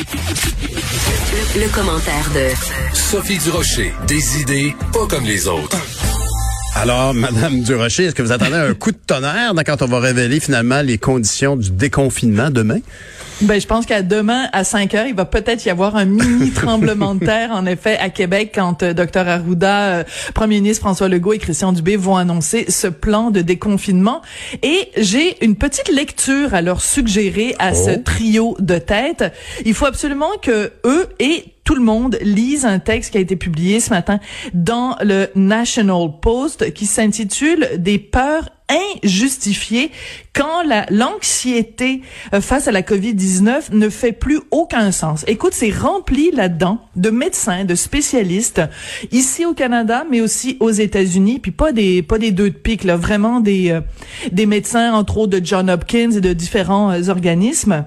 Le, le commentaire de Sophie Durocher. Des idées pas comme les autres. Alors, Madame Durocher, est-ce que vous attendez un coup de tonnerre quand on va révéler finalement les conditions du déconfinement demain? Ben, je pense qu'à demain, à 5 heures, il va peut-être y avoir un mini tremblement de terre, en effet, à Québec, quand euh, Dr Arruda, euh, Premier ministre François Legault et Christian Dubé vont annoncer ce plan de déconfinement. Et j'ai une petite lecture à leur suggérer à ce Oh. trio de tête. Il faut absolument que eux et tout le monde lise un texte qui a été publié ce matin dans le National Post qui s'intitule Des peurs injustifiées quand la l'anxiété euh, face à la Covid-19 ne fait plus aucun sens. Écoute, c'est rempli là-dedans de médecins, de spécialistes ici au Canada mais aussi aux États-Unis, puis pas des pas des deux de pique là, vraiment des euh, des médecins entre autres de John Hopkins et de différents euh, organismes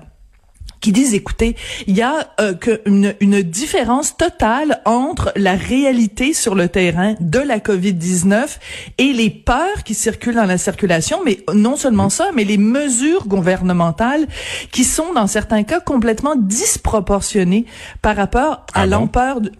qui disent, écoutez, il y a euh, que une, une différence totale entre la réalité sur le terrain de la COVID-19 et les peurs qui circulent dans la circulation, mais non seulement ça, mais les mesures gouvernementales qui sont dans certains cas complètement disproportionnées par rapport à Ah bon?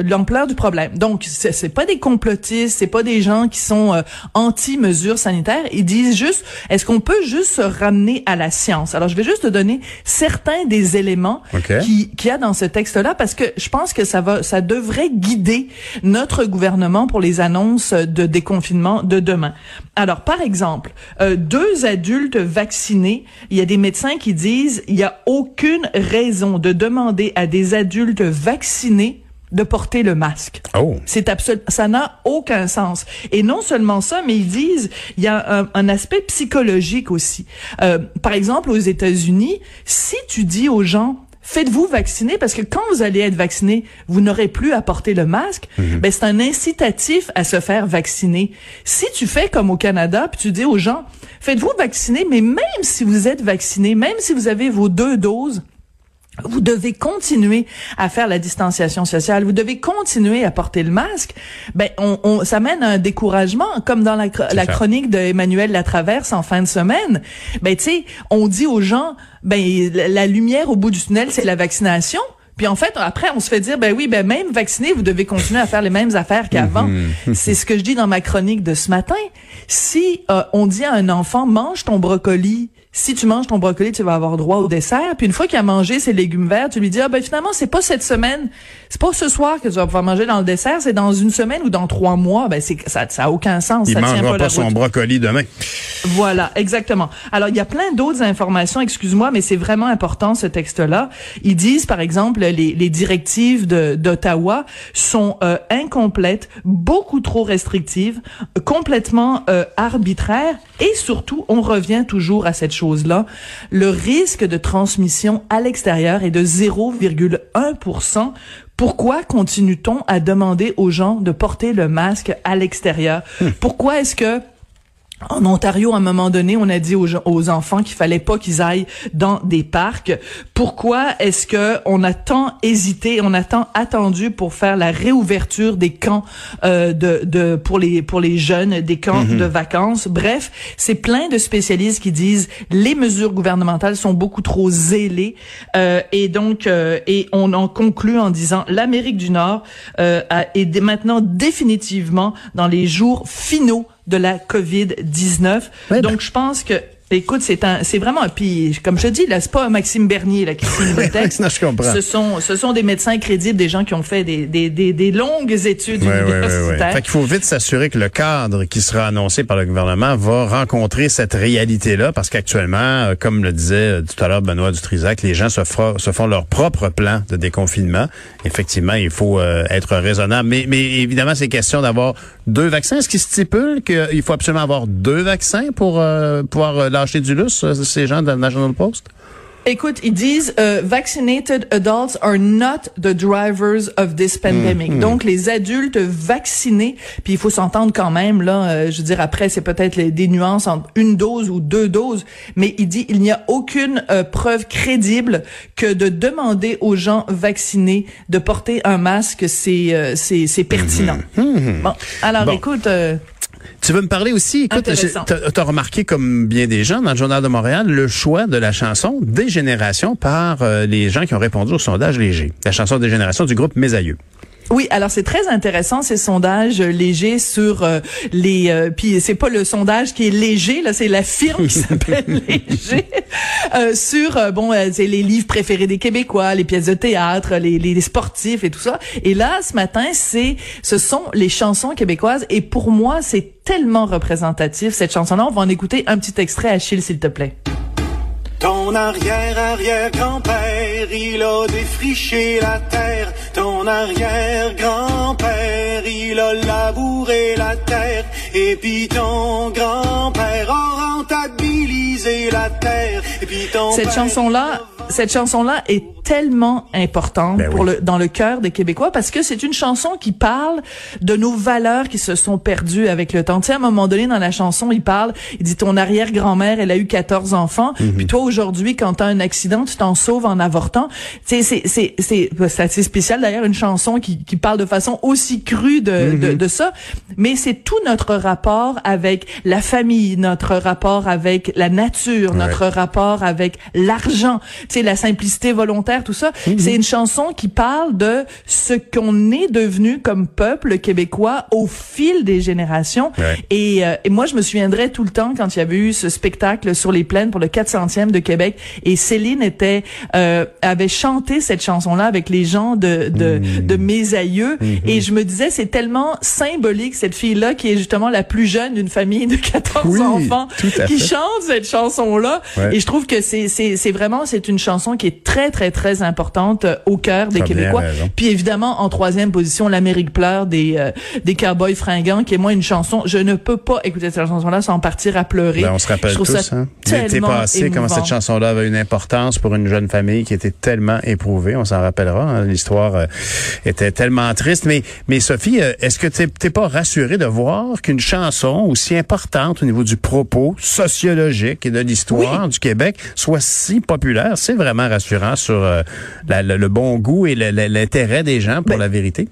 l'ampleur du problème. Donc c'est pas des complotistes, c'est pas des gens qui sont euh, anti mesures sanitaires, ils disent juste est-ce qu'on peut juste se ramener à la science? Alors je vais juste te donner certains des éléments OK. qui qu'il y a dans ce texte-là parce que je pense que ça va ça devrait guider notre gouvernement pour les annonces de déconfinement de demain. Alors par exemple, euh, deux adultes vaccinés, il y a des médecins qui disent il y a aucune raison de demander à des adultes vaccinés de porter le masque. Oh. C'est absolu, ça n'a aucun sens. Et non seulement ça, mais ils disent il y a un, un aspect psychologique aussi. Euh, par exemple, aux États-Unis, si tu dis aux gens Faites-vous vacciner parce que quand vous allez être vacciné, vous n'aurez plus à porter le masque. Ben c'est un incitatif à se faire vacciner. Si tu fais comme au Canada, puis tu dis aux gens, faites-vous vacciner, mais même si vous êtes vacciné, même si vous avez vos deux doses, vous devez continuer à faire la distanciation sociale, vous devez continuer à porter le masque. Ben, on, on- ça mène à un découragement, comme dans la, chronique de Emmanuel Latraverse en fin de semaine. Ben, tu sais, on dit aux gens, ben, la, la lumière au bout du tunnel, c'est la vaccination. Puis en fait, après, on se fait dire, ben oui, ben même vacciné, vous devez continuer à faire les mêmes affaires qu'avant. C'est ce que je dis dans ma chronique de ce matin. Si euh, on dit à un enfant, mange ton brocoli, si tu manges ton brocoli, tu vas avoir droit au dessert. Puis une fois qu'il a mangé ses légumes verts, tu lui dis, ah ben finalement, c'est pas cette semaine, c'est pas ce soir que tu vas pouvoir manger dans le dessert, c'est dans une semaine ou dans trois mois. Ben c'est ça, ça a aucun sens. Il ça tient mangera pas pas la son route. brocoli demain. Voilà, exactement. Alors, il y a plein d'autres informations, excuse-moi, mais c'est vraiment important ce texte-là. Ils disent, par exemple, les, les directives de- d'Ottawa sont euh, incomplètes, beaucoup trop restrictives, complètement euh, arbitraires, et surtout, on revient toujours à cette chose-là, le risque de transmission à l'extérieur est de 0,1 pourquoi continue-t-on à demander aux gens de porter le masque à l'extérieur? Pourquoi est-ce que en Ontario, à un moment donné, on a dit aux, gens- aux enfants qu'il fallait pas qu'ils aillent dans des parcs. Pourquoi est-ce que on a tant hésité, on a tant attendu pour faire la réouverture des camps euh, de, de pour les pour les jeunes, des camps de vacances? Bref, c'est plein de spécialistes qui disent les mesures gouvernementales sont beaucoup trop zélées euh, et donc euh, et on en conclut en disant l'Amérique du Nord euh, est dé- maintenant définitivement dans les jours finaux de la COVID-19. Ouais, Donc, je pense que, écoute, c'est un, c'est vraiment un puis Comme je te dis, là, c'est pas Maxime Bernier, là, qui signe le texte. Non, je comprends. Ce sont, ce sont des médecins crédibles, des gens qui ont fait des, des, des, des longues études Ouais, ouais, ouais, ouais. universitaires. Fait qu'il faut vite s'assurer que le cadre qui sera annoncé par le gouvernement va rencontrer cette réalité-là, parce qu'actuellement, euh, comme le disait euh, tout à l'heure Benoît Dutrisac, les gens se, fera- se font leur propre plan de déconfinement. Effectivement, il faut euh, être raisonnable. Mais, mais évidemment, c'est question d'avoir deux vaccins. Est-ce qu'il stipule qu'il faut absolument avoir deux vaccins pour euh, pouvoir euh, lâcher du lousse, euh, ces gens de la National Post? Écoute, ils disent euh, vaccinated adults are not the drivers of this pandemic. Donc les adultes vaccinés, puis il faut s'entendre quand même là, euh, je veux dire après c'est peut-être des nuances entre une dose ou deux doses, mais il dit il n'y a aucune euh, preuve crédible que de demander aux gens vaccinés de porter un masque c'est euh, c'est pertinent. Bon, alors Bon. écoute euh, Tu veux me parler aussi, écoute, tu as remarqué comme bien des gens dans le Journal de Montréal le choix de la chanson Dégénération par euh, les gens qui ont répondu au sondage léger. La chanson Dégénération du groupe Mes Aïeux. Oui, alors c'est très intéressant ces sondages légers sur euh, les euh, puis c'est pas le sondage qui est léger là, c'est la firme qui s'appelle Léger euh, sur euh, bon c'est les livres préférés des Québécois, les pièces de théâtre, les, les, sportifs et tout ça. Et là ce matin, c'est ce sont les chansons québécoises et pour moi, c'est tellement représentatif cette chanson-là. On va en écouter un petit extrait Achille s'il te plaît. Ton arrière-arrière-grand-père, il a défriché la terre. Ton arrière-grand-père, il a labouré la terre. Et puis ton grand-père a rentabilisé la terre. Et puis ton Cette chanson-là, cette chanson-là est tellement importante ben pour le dans le cœur des Québécois parce que c'est une chanson qui parle de nos valeurs qui se sont perdues avec le temps. Tu sais, à un moment donné dans la chanson, il parle, il dit ton arrière-grand-mère, elle a eu 14 enfants, mhm. puis toi aujourd'hui quand tu as un accident, tu t'en sauves en avortant. Tu sais, c'est c'est c'est c'est assez spécial d'ailleurs une chanson qui qui parle de façon aussi crue de de, mhm. de ça, mais c'est tout notre rapport avec la famille, notre rapport avec la nature, notre rapport avec l'argent la simplicité volontaire, tout ça. Mhm. C'est une chanson qui parle de ce qu'on est devenu comme peuple québécois au fil des générations. Et, euh, et, moi, je me souviendrai tout le temps quand il y avait eu ce spectacle sur les plaines pour le 400e de Québec et Céline était euh, avait chanté cette chanson-là avec les gens de de, mhm. de mes aïeux mhm. et je me disais c'est tellement symbolique cette fille-là qui est justement la plus jeune d'une famille de 14 enfants qui chante cette chanson-là et je trouve que c'est c'est c'est vraiment c'est une chanson qui est très, très, très importante euh, au cœur des Québécois. Puis évidemment, en troisième position, l'Amérique pleure des, euh, des Cowboys fringants, qui est moi une chanson, je ne peux pas écouter cette chanson-là sans partir à pleurer. Ben, on se rappelle tous, hein. L'été passé, comment cette chanson-là avait une importance pour une jeune famille qui était tellement éprouvée, on s'en rappellera. Hein. L'histoire euh, était tellement triste. Mais, mais Sophie, est-ce que tu n'es pas rassurée de voir qu'une chanson aussi importante au niveau du propos sociologique et de l'histoire du Québec soit si populaire? Vraiment rassurant sur euh, le bon goût et l'intérêt des gens pour ben, la vérité.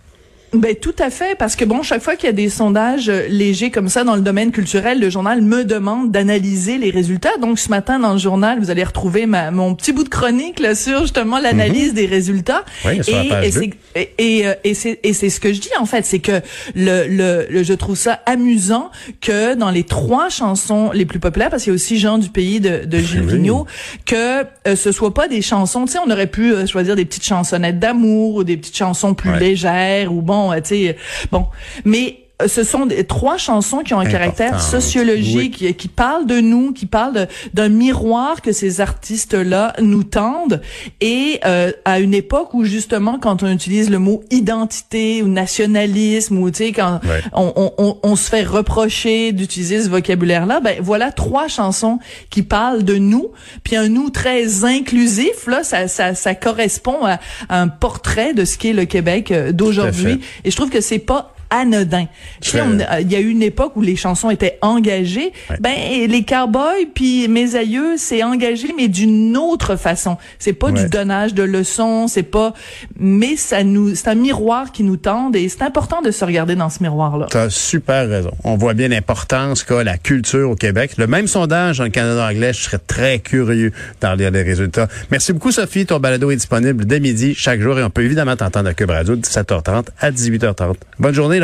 Ben tout à fait parce que bon chaque fois qu'il y a des sondages euh, légers comme ça dans le domaine culturel, le journal me demande d'analyser les résultats. Donc ce matin dans le journal, vous allez retrouver ma, mon petit bout de chronique là sur justement l'analyse mhm. des résultats. Oui, et, et, c'est, et, euh, et, c'est et c'est ce que je dis en fait, c'est que le, le, je trouve ça amusant que dans les trois chansons les plus populaires parce qu'il y a aussi Jean du pays de, de Gilles Vigneault, que euh, ce soit pas des chansons, tu sais on aurait pu choisir des petites chansonnettes d'amour ou des petites chansons plus légères ou bon bon, sais, bon, mais euh, ce sont des, trois chansons qui ont un caractère sociologique, qui, parlent de nous, qui parlent d'un miroir que ces artistes-là nous tendent, et euh, à une époque où justement, quand on utilise le mot identité ou nationalisme, ou tu sais, quand on, on, on, se fait reprocher d'utiliser ce vocabulaire-là, ben voilà trois chansons qui parlent de nous, puis un nous très inclusif. Là, ça, ça, ça correspond à, un portrait de ce qu'est le Québec euh, d'aujourd'hui, et je trouve que c'est pas anodin. Tu sais, il y a eu une époque où les chansons étaient engagées. Ben les cowboys puis mes aïeux, c'est engagé mais d'une autre façon. C'est pas du donnage de leçons, c'est pas mais ça nous c'est un miroir qui nous tend et c'est important de se regarder dans ce miroir là. Tu as super raison. On voit bien l'importance qu'a la culture au Québec. Le même sondage dans le Canada anglais, je serais très curieux d'en lire les résultats. Merci beaucoup Sophie, ton balado est disponible dès midi chaque jour et on peut évidemment t'entendre à Cube Radio de 17h30 à 18h30. Bonne journée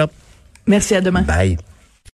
Merci, à demain. Bye.